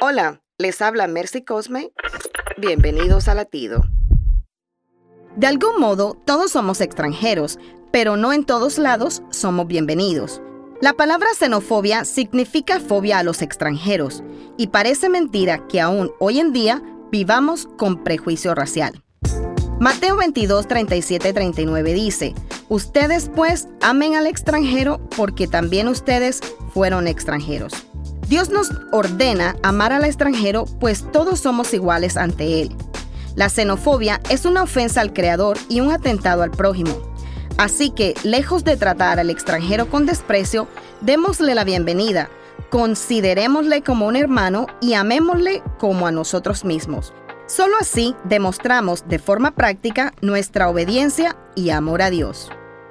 Hola, les habla Mercy Cosme. Bienvenidos a Latido. De algún modo, todos somos extranjeros, pero no en todos lados somos bienvenidos. La palabra xenofobia significa fobia a los extranjeros, y parece mentira que aún hoy en día vivamos con prejuicio racial. Mateo 22, 37, 39 dice, Ustedes pues amen al extranjero porque también ustedes fueron extranjeros. Dios nos ordena amar al extranjero pues todos somos iguales ante Él. La xenofobia es una ofensa al Creador y un atentado al prójimo. Así que, lejos de tratar al extranjero con desprecio, démosle la bienvenida, considerémosle como un hermano y amémosle como a nosotros mismos. Solo así demostramos de forma práctica nuestra obediencia y amor a Dios.